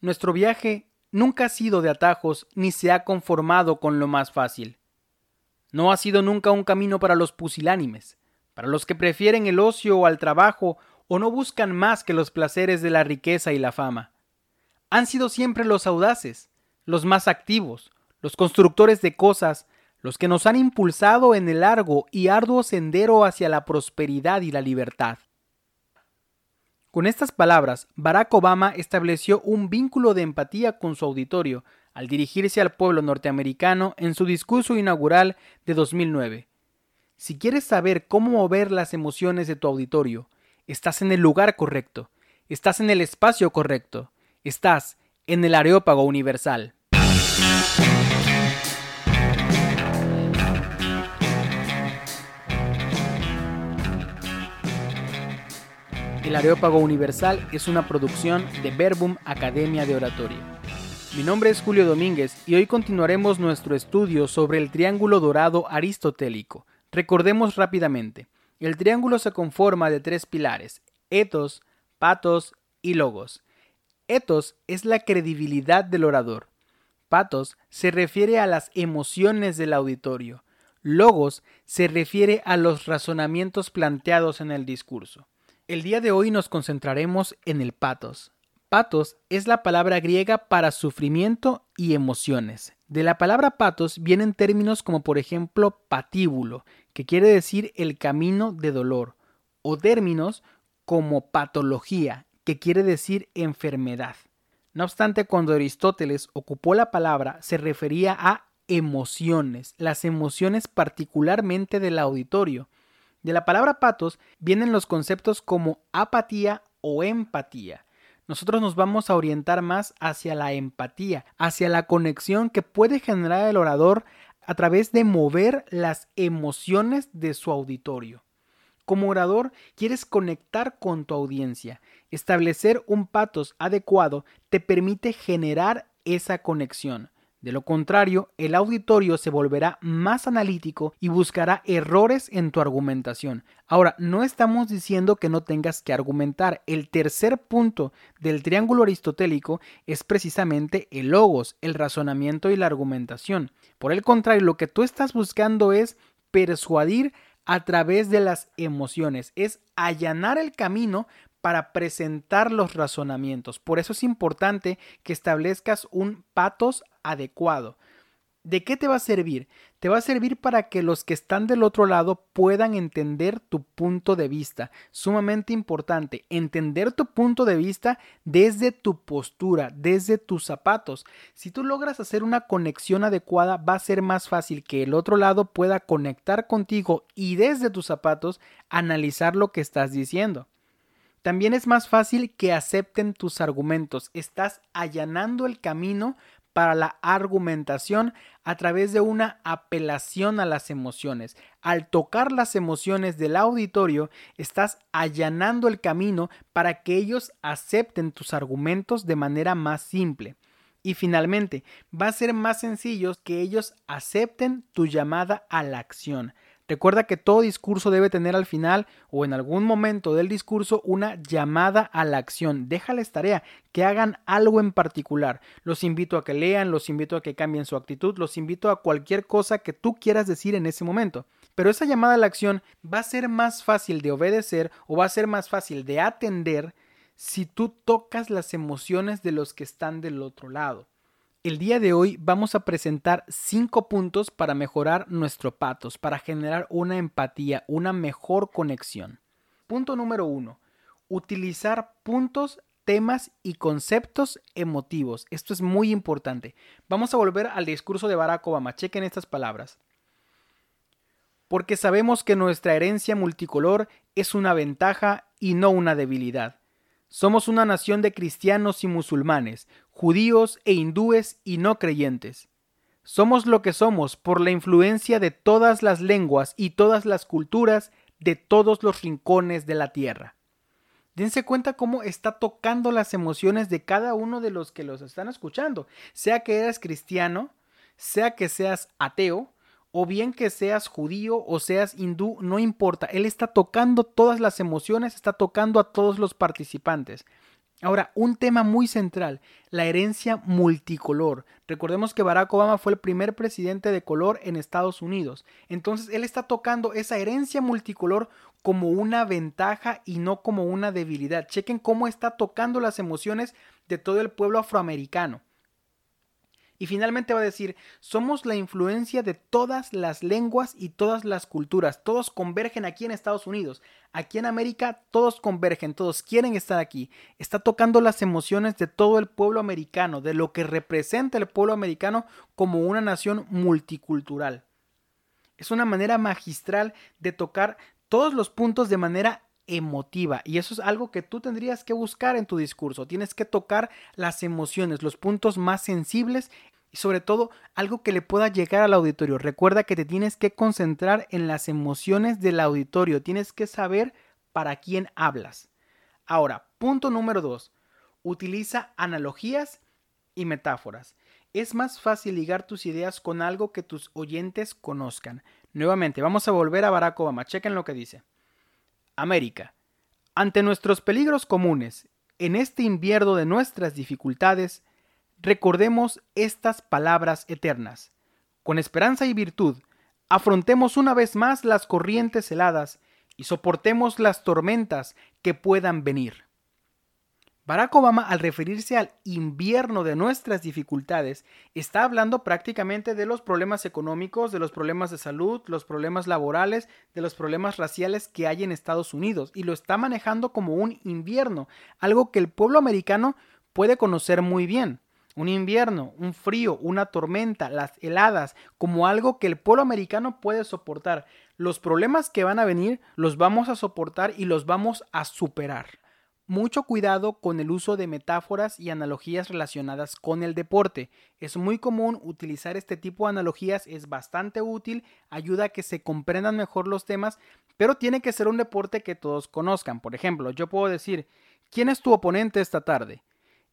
Nuestro viaje nunca ha sido de atajos ni se ha conformado con lo más fácil. No ha sido nunca un camino para los pusilánimes, para los que prefieren el ocio al trabajo o no buscan más que los placeres de la riqueza y la fama. Han sido siempre los audaces, los más activos, los constructores de cosas, los que nos han impulsado en el largo y arduo sendero hacia la prosperidad y la libertad. Con estas palabras, Barack Obama estableció un vínculo de empatía con su auditorio al dirigirse al pueblo norteamericano en su discurso inaugural de 2009. Si quieres saber cómo mover las emociones de tu auditorio, estás en el lugar correcto, estás en el espacio correcto, estás en el Areópago Universal. El Areópago Universal es una producción de Verbum Academia de Oratoria. Mi nombre es Julio Domínguez y hoy continuaremos nuestro estudio sobre el triángulo dorado aristotélico. Recordemos rápidamente, el triángulo se conforma de tres pilares, etos, patos y logos. Etos es la credibilidad del orador. Patos se refiere a las emociones del auditorio. Logos se refiere a los razonamientos planteados en el discurso. El día de hoy nos concentraremos en el patos. Patos es la palabra griega para sufrimiento y emociones. De la palabra patos vienen términos como por ejemplo patíbulo, que quiere decir el camino de dolor, o términos como patología, que quiere decir enfermedad. No obstante, cuando Aristóteles ocupó la palabra, se refería a emociones, las emociones particularmente del auditorio, de la palabra patos vienen los conceptos como apatía o empatía. Nosotros nos vamos a orientar más hacia la empatía, hacia la conexión que puede generar el orador a través de mover las emociones de su auditorio. Como orador, quieres conectar con tu audiencia. Establecer un patos adecuado te permite generar esa conexión. De lo contrario, el auditorio se volverá más analítico y buscará errores en tu argumentación. Ahora, no estamos diciendo que no tengas que argumentar. El tercer punto del triángulo aristotélico es precisamente el logos, el razonamiento y la argumentación. Por el contrario, lo que tú estás buscando es persuadir a través de las emociones, es allanar el camino para presentar los razonamientos. Por eso es importante que establezcas un patos adecuado. ¿De qué te va a servir? Te va a servir para que los que están del otro lado puedan entender tu punto de vista. Sumamente importante, entender tu punto de vista desde tu postura, desde tus zapatos. Si tú logras hacer una conexión adecuada, va a ser más fácil que el otro lado pueda conectar contigo y desde tus zapatos analizar lo que estás diciendo. También es más fácil que acepten tus argumentos. Estás allanando el camino para la argumentación a través de una apelación a las emociones. Al tocar las emociones del auditorio, estás allanando el camino para que ellos acepten tus argumentos de manera más simple. Y finalmente, va a ser más sencillo que ellos acepten tu llamada a la acción. Recuerda que todo discurso debe tener al final o en algún momento del discurso una llamada a la acción. Déjales tarea, que hagan algo en particular. Los invito a que lean, los invito a que cambien su actitud, los invito a cualquier cosa que tú quieras decir en ese momento. Pero esa llamada a la acción va a ser más fácil de obedecer o va a ser más fácil de atender si tú tocas las emociones de los que están del otro lado. El día de hoy vamos a presentar cinco puntos para mejorar nuestro patos, para generar una empatía, una mejor conexión. Punto número uno, utilizar puntos, temas y conceptos emotivos. Esto es muy importante. Vamos a volver al discurso de Barack Obama. Chequen estas palabras. Porque sabemos que nuestra herencia multicolor es una ventaja y no una debilidad. Somos una nación de cristianos y musulmanes, judíos e hindúes y no creyentes. Somos lo que somos por la influencia de todas las lenguas y todas las culturas de todos los rincones de la tierra. Dense cuenta cómo está tocando las emociones de cada uno de los que los están escuchando, sea que eres cristiano, sea que seas ateo, o bien que seas judío o seas hindú, no importa, él está tocando todas las emociones, está tocando a todos los participantes. Ahora, un tema muy central, la herencia multicolor. Recordemos que Barack Obama fue el primer presidente de color en Estados Unidos. Entonces, él está tocando esa herencia multicolor como una ventaja y no como una debilidad. Chequen cómo está tocando las emociones de todo el pueblo afroamericano. Y finalmente va a decir, somos la influencia de todas las lenguas y todas las culturas. Todos convergen aquí en Estados Unidos. Aquí en América todos convergen, todos quieren estar aquí. Está tocando las emociones de todo el pueblo americano, de lo que representa el pueblo americano como una nación multicultural. Es una manera magistral de tocar todos los puntos de manera emotiva y eso es algo que tú tendrías que buscar en tu discurso. Tienes que tocar las emociones, los puntos más sensibles y sobre todo algo que le pueda llegar al auditorio. Recuerda que te tienes que concentrar en las emociones del auditorio, tienes que saber para quién hablas. Ahora, punto número dos, utiliza analogías y metáforas. Es más fácil ligar tus ideas con algo que tus oyentes conozcan. Nuevamente, vamos a volver a Barack Obama. Chequen lo que dice. América. Ante nuestros peligros comunes, en este invierno de nuestras dificultades, recordemos estas palabras eternas. Con esperanza y virtud, afrontemos una vez más las corrientes heladas y soportemos las tormentas que puedan venir. Barack Obama, al referirse al invierno de nuestras dificultades, está hablando prácticamente de los problemas económicos, de los problemas de salud, los problemas laborales, de los problemas raciales que hay en Estados Unidos, y lo está manejando como un invierno, algo que el pueblo americano puede conocer muy bien. Un invierno, un frío, una tormenta, las heladas, como algo que el pueblo americano puede soportar. Los problemas que van a venir los vamos a soportar y los vamos a superar mucho cuidado con el uso de metáforas y analogías relacionadas con el deporte. Es muy común utilizar este tipo de analogías, es bastante útil, ayuda a que se comprendan mejor los temas, pero tiene que ser un deporte que todos conozcan. Por ejemplo, yo puedo decir, ¿quién es tu oponente esta tarde?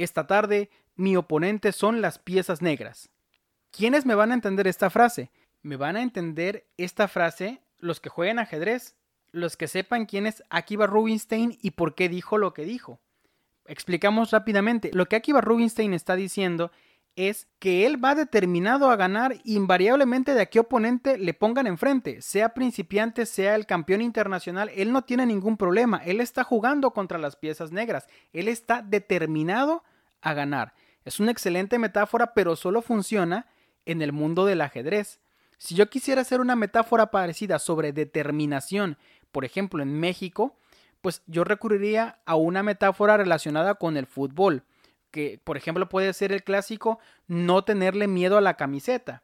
Esta tarde mi oponente son las piezas negras. ¿Quiénes me van a entender esta frase? Me van a entender esta frase los que jueguen ajedrez, los que sepan quién es Akiva Rubinstein y por qué dijo lo que dijo. Explicamos rápidamente. Lo que Akiva Rubinstein está diciendo es que él va determinado a ganar invariablemente de a qué oponente le pongan enfrente, sea principiante, sea el campeón internacional, él no tiene ningún problema, él está jugando contra las piezas negras, él está determinado a ganar. Es una excelente metáfora, pero solo funciona en el mundo del ajedrez. Si yo quisiera hacer una metáfora parecida sobre determinación por ejemplo, en México, pues yo recurriría a una metáfora relacionada con el fútbol, que por ejemplo puede ser el clásico no tenerle miedo a la camiseta,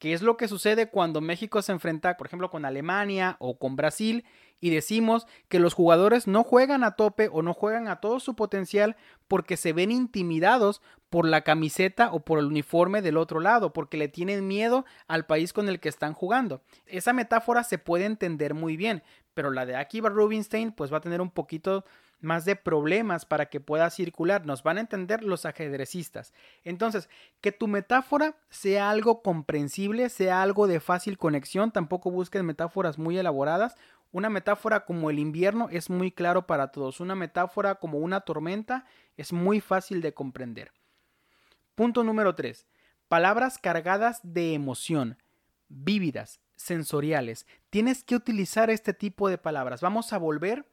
que es lo que sucede cuando México se enfrenta, por ejemplo, con Alemania o con Brasil y decimos que los jugadores no juegan a tope o no juegan a todo su potencial porque se ven intimidados por la camiseta o por el uniforme del otro lado, porque le tienen miedo al país con el que están jugando. Esa metáfora se puede entender muy bien, pero la de Akiva Rubinstein pues va a tener un poquito más de problemas para que pueda circular. Nos van a entender los ajedrecistas. Entonces, que tu metáfora sea algo comprensible, sea algo de fácil conexión. Tampoco busques metáforas muy elaboradas. Una metáfora como el invierno es muy claro para todos. Una metáfora como una tormenta es muy fácil de comprender. Punto número 3. Palabras cargadas de emoción, vívidas, sensoriales. Tienes que utilizar este tipo de palabras. Vamos a volver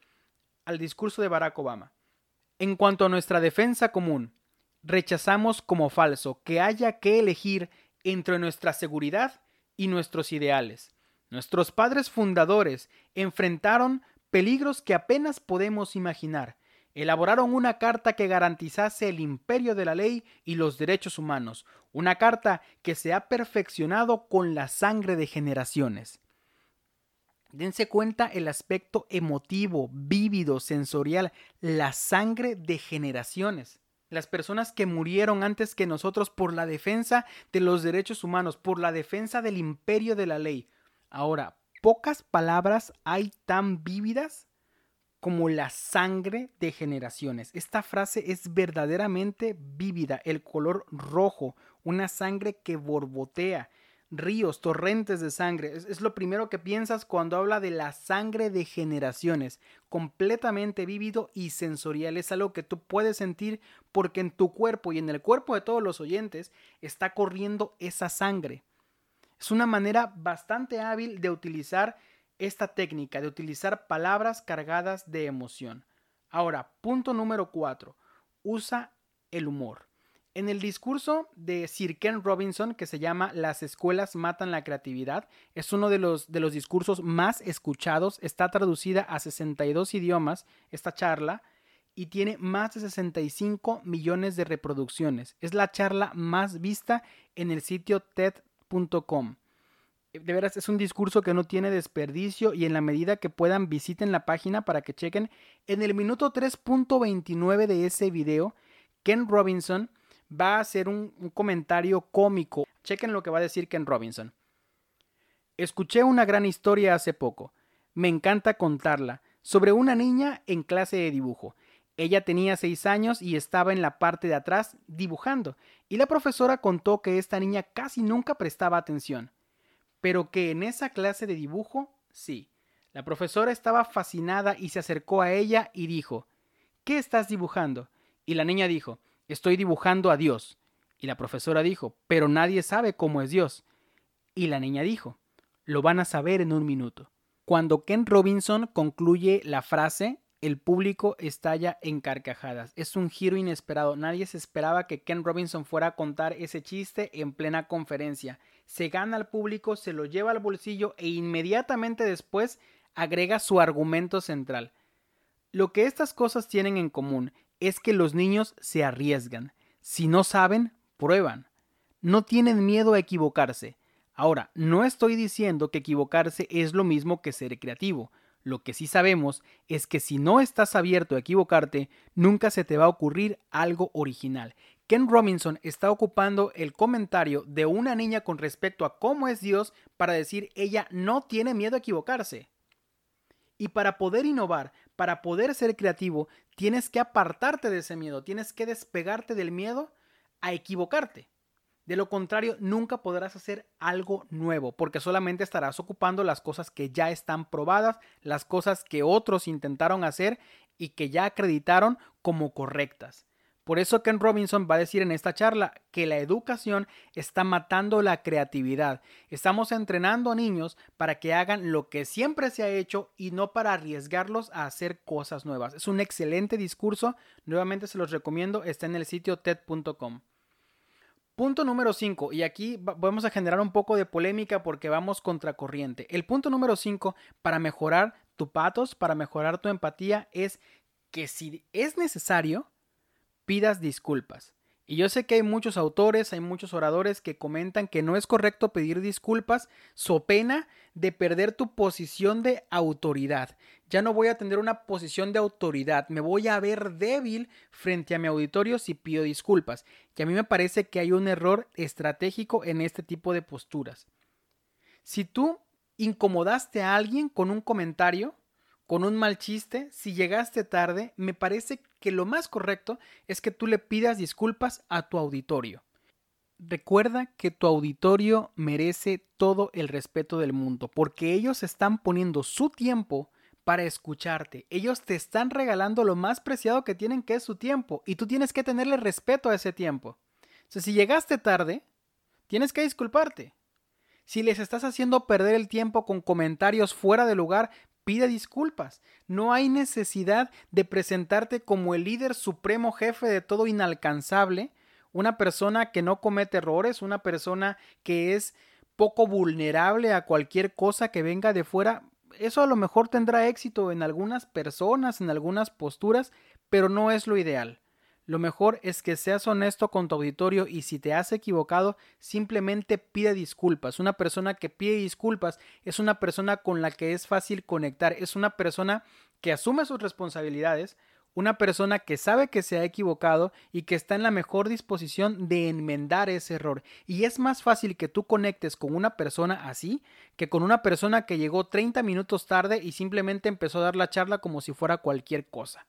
al discurso de Barack Obama. En cuanto a nuestra defensa común, rechazamos como falso que haya que elegir entre nuestra seguridad y nuestros ideales. Nuestros padres fundadores enfrentaron peligros que apenas podemos imaginar. Elaboraron una carta que garantizase el imperio de la ley y los derechos humanos, una carta que se ha perfeccionado con la sangre de generaciones. Dense cuenta el aspecto emotivo, vívido, sensorial, la sangre de generaciones. Las personas que murieron antes que nosotros por la defensa de los derechos humanos, por la defensa del imperio de la ley. Ahora, pocas palabras hay tan vívidas como la sangre de generaciones. Esta frase es verdaderamente vívida, el color rojo, una sangre que borbotea. Ríos, torrentes de sangre. Es, lo primero que piensas cuando habla de la sangre de generaciones, completamente vívido y sensorial. Es algo que tú puedes sentir porque en tu cuerpo y en el cuerpo de todos los oyentes está corriendo esa sangre. Es una manera bastante hábil de utilizar esta técnica, de utilizar palabras cargadas de emoción. Ahora, punto número cuatro. Usa el humor. En el discurso de Sir Ken Robinson, que se llama Las escuelas matan la creatividad, es uno de los, de los discursos más escuchados, está traducida a 62 idiomas esta charla y tiene más de 65 millones de reproducciones. Es la charla más vista en el sitio TED.com. De veras, es un discurso que no tiene desperdicio y en la medida que puedan visiten la página para que chequen. En el minuto 3.29 de ese video, Ken Robinson va a hacer un, comentario cómico. Chequen lo que va a decir Ken Robinson. Escuché una gran historia hace poco. Me encanta contarla. Sobre una niña en clase de dibujo. Ella tenía seis años y estaba en la parte de atrás dibujando, y la profesora contó que esta niña casi nunca prestaba atención, pero que en esa clase de dibujo sí. La profesora estaba fascinada y se acercó a ella y dijo ¿Qué estás dibujando? Y la niña dijo Estoy dibujando a Dios. Y la profesora dijo, pero nadie sabe cómo es Dios. Y la niña dijo, lo van a saber en un minuto. Cuando Ken Robinson concluye la frase, el público estalla en carcajadas. Es un giro inesperado. Nadie se esperaba que Ken Robinson fuera a contar ese chiste en plena conferencia. Se gana al público, se lo lleva al bolsillo e inmediatamente después agrega su argumento central. Lo que estas cosas tienen en común es que los niños se arriesgan. Si no saben, prueban. No tienen miedo a equivocarse. Ahora, no estoy diciendo que equivocarse es lo mismo que ser creativo. Lo que sí sabemos es que si no estás abierto a equivocarte, nunca se te va a ocurrir algo original. Ken Robinson está ocupando el comentario de una niña con respecto a cómo es Dios para decir ella no tiene miedo a equivocarse. Y para poder innovar, para poder ser creativo, tienes que apartarte de ese miedo, tienes que despegarte del miedo a equivocarte. De lo contrario, nunca podrás hacer algo nuevo, porque solamente estarás ocupando las cosas que ya están probadas, las cosas que otros intentaron hacer y que ya acreditaron como correctas. Por eso Ken Robinson va a decir en esta charla que la educación está matando la creatividad. Estamos entrenando a niños para que hagan lo que siempre se ha hecho y no para arriesgarlos a hacer cosas nuevas. Es un excelente discurso. Nuevamente se los recomiendo. Está en el sitio TED.com. Punto número 5, y aquí vamos a generar un poco de polémica porque vamos contracorriente. El punto número 5 para mejorar tu patos, para mejorar tu empatía, es que si es necesario, pidas disculpas. Y yo sé que hay muchos autores, hay muchos oradores que comentan que no es correcto pedir disculpas so pena de perder tu posición de autoridad. Ya no voy a tener una posición de autoridad, me voy a ver débil frente a mi auditorio si pido disculpas. Y a mí me parece que hay un error estratégico en este tipo de posturas. Si tú incomodaste a alguien con un comentario, con un mal chiste, si llegaste tarde, me parece que lo más correcto es que tú le pidas disculpas a tu auditorio. Recuerda que tu auditorio merece todo el respeto del mundo, porque ellos están poniendo su tiempo para escucharte. Ellos te están regalando lo más preciado que tienen, que es su tiempo, y tú tienes que tenerle respeto a ese tiempo. Si llegaste tarde, tienes que disculparte. Si les estás haciendo perder el tiempo con comentarios fuera de lugar, pide disculpas. No hay necesidad de presentarte como el líder supremo jefe de todo inalcanzable, una persona que no comete errores, una persona que es poco vulnerable a cualquier cosa que venga de fuera. Eso a lo mejor tendrá éxito en algunas personas, en algunas posturas, pero no es lo ideal. Lo mejor es que seas honesto con tu auditorio y si te has equivocado, simplemente pide disculpas. Una persona que pide disculpas es una persona con la que es fácil conectar, es una persona que asume sus responsabilidades, una persona que sabe que se ha equivocado y que está en la mejor disposición de enmendar ese error. Y es más fácil que tú conectes con una persona así que con una persona que llegó 30 minutos tarde y simplemente empezó a dar la charla como si fuera cualquier cosa.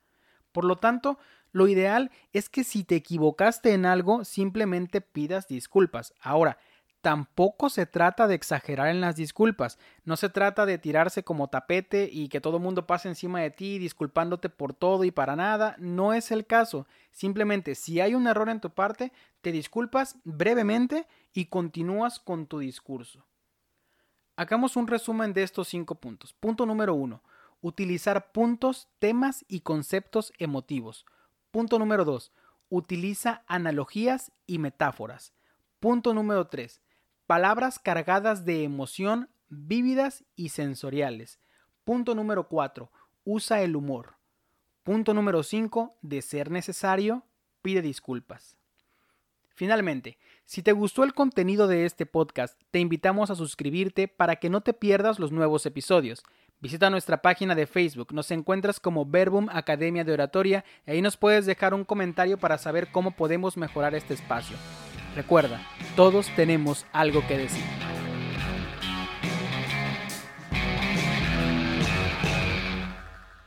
Por lo tanto, lo ideal es que si te equivocaste en algo, simplemente pidas disculpas. Ahora, tampoco se trata de exagerar en las disculpas. No se trata de tirarse como tapete y que todo el mundo pase encima de ti disculpándote por todo y para nada. No es el caso. Simplemente si hay un error en tu parte, te disculpas brevemente y continúas con tu discurso. Hagamos un resumen de estos cinco puntos. Punto número uno. Utilizar puntos, temas y conceptos emotivos. Punto número dos. Utiliza analogías y metáforas. Punto número 3. Palabras cargadas de emoción, vívidas y sensoriales. Punto número 4. Usa el humor. Punto número 5. De ser necesario, pide disculpas. Finalmente, si te gustó el contenido de este podcast, te invitamos a suscribirte para que no te pierdas los nuevos episodios. Visita nuestra página de Facebook, nos encuentras como Verbum Academia de Oratoria y ahí nos puedes dejar un comentario para saber cómo podemos mejorar este espacio. Recuerda, todos tenemos algo que decir.